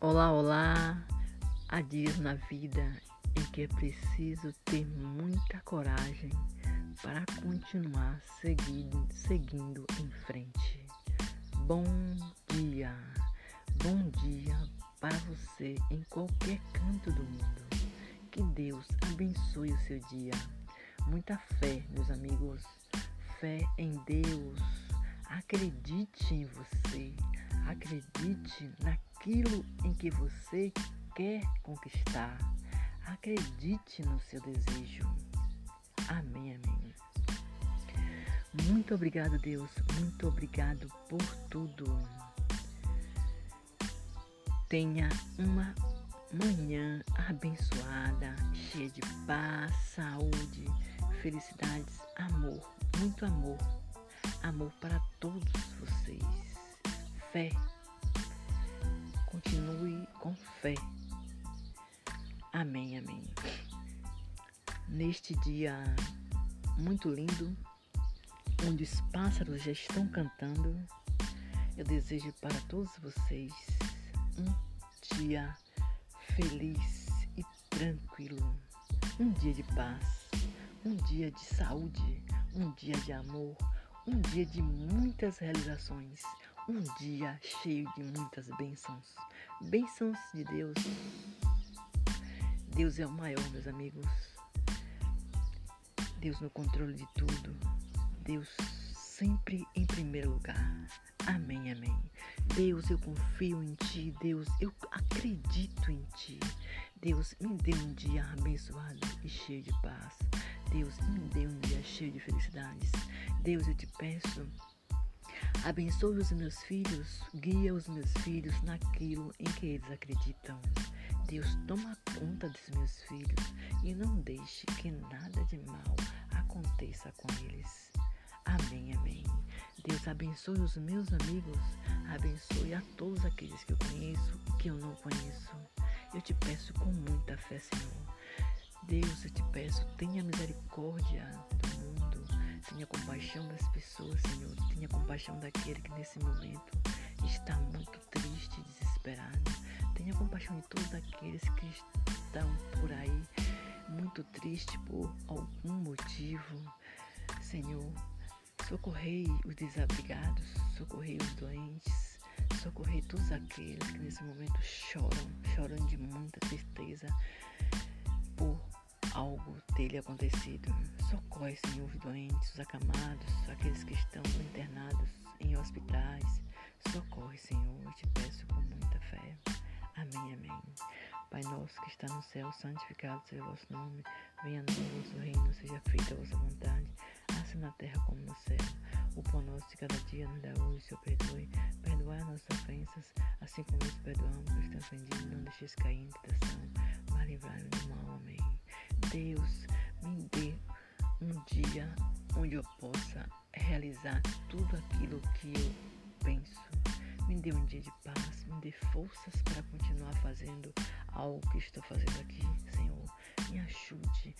Olá, olá! Há dias na vida em que é preciso ter muita coragem para continuar seguindo, seguindo em frente. Bom dia! Bom dia para você em qualquer canto do mundo. Que Deus abençoe o seu dia. Muita fé, meus amigos. Fé em Deus. Acredite em você. Acredite naquilo em que você quer conquistar. Acredite no seu desejo. Amém, amém. Muito obrigado, Deus. Muito obrigado por tudo. Tenha uma manhã abençoada, cheia de paz, saúde, felicidades, amor, muito amor. Amor para todos vocês. Fé. Fé. Amém, amém. Neste dia muito lindo, onde os pássaros já estão cantando, eu desejo para todos vocês um dia feliz e tranquilo, um dia de paz, um dia de saúde, um dia de amor, um dia de muitas realizações, um dia cheio de muitas bênçãos, bênçãos de Deus. Deus é o maior, meus amigos. Deus no controle de tudo. Deus sempre em primeiro lugar. Amém, amém. Deus, eu confio em Ti. Deus, eu acredito em Ti. Deus, me dê um dia abençoado e cheio de paz. Deus, me dê um dia cheio de felicidades. Deus, eu te peço, abençoe os meus filhos, guia os meus filhos naquilo em que eles acreditam. Deus, toma conta dos meus filhos e não deixe que nada de mal aconteça com eles. Amém, amém. Deus abençoe os meus amigos, abençoe a todos aqueles que eu conheço que eu não conheço. Eu te peço com muita fé, Senhor. Deus, eu te peço, tenha misericórdia tenha compaixão das pessoas, Senhor. Tenha compaixão daquele que nesse momento está muito triste, desesperado. Tenha compaixão de todos aqueles que estão por aí muito tristes por algum motivo. Senhor, socorrei os desabrigados, socorrei os doentes, socorrei todos aqueles que nesse momento choram, choram de muita tristeza algo ter acontecido. Socorre, Senhor, os doentes, os acamados, aqueles que estão internados em hospitais. Socorre, Senhor, eu te peço com muita fé. Amém, amém. Pai nosso que está no céu, santificado seja o vosso nome. Venha a nós o reino, seja feita a vossa vontade, assim na terra como no céu. O pão nosso de cada dia nos dá hoje, Senhor, perdoe. Perdoai as nossas ofensas, assim como nós perdoamos os que estão ofendidos. Não deixeis cair em tentação, livrai-nos do mal. Amém. Deus, me dê um dia onde eu possa realizar tudo aquilo que eu penso. Me dê um dia de paz, me dê forças para continuar fazendo algo que estou fazendo aqui, Senhor. Me ajude,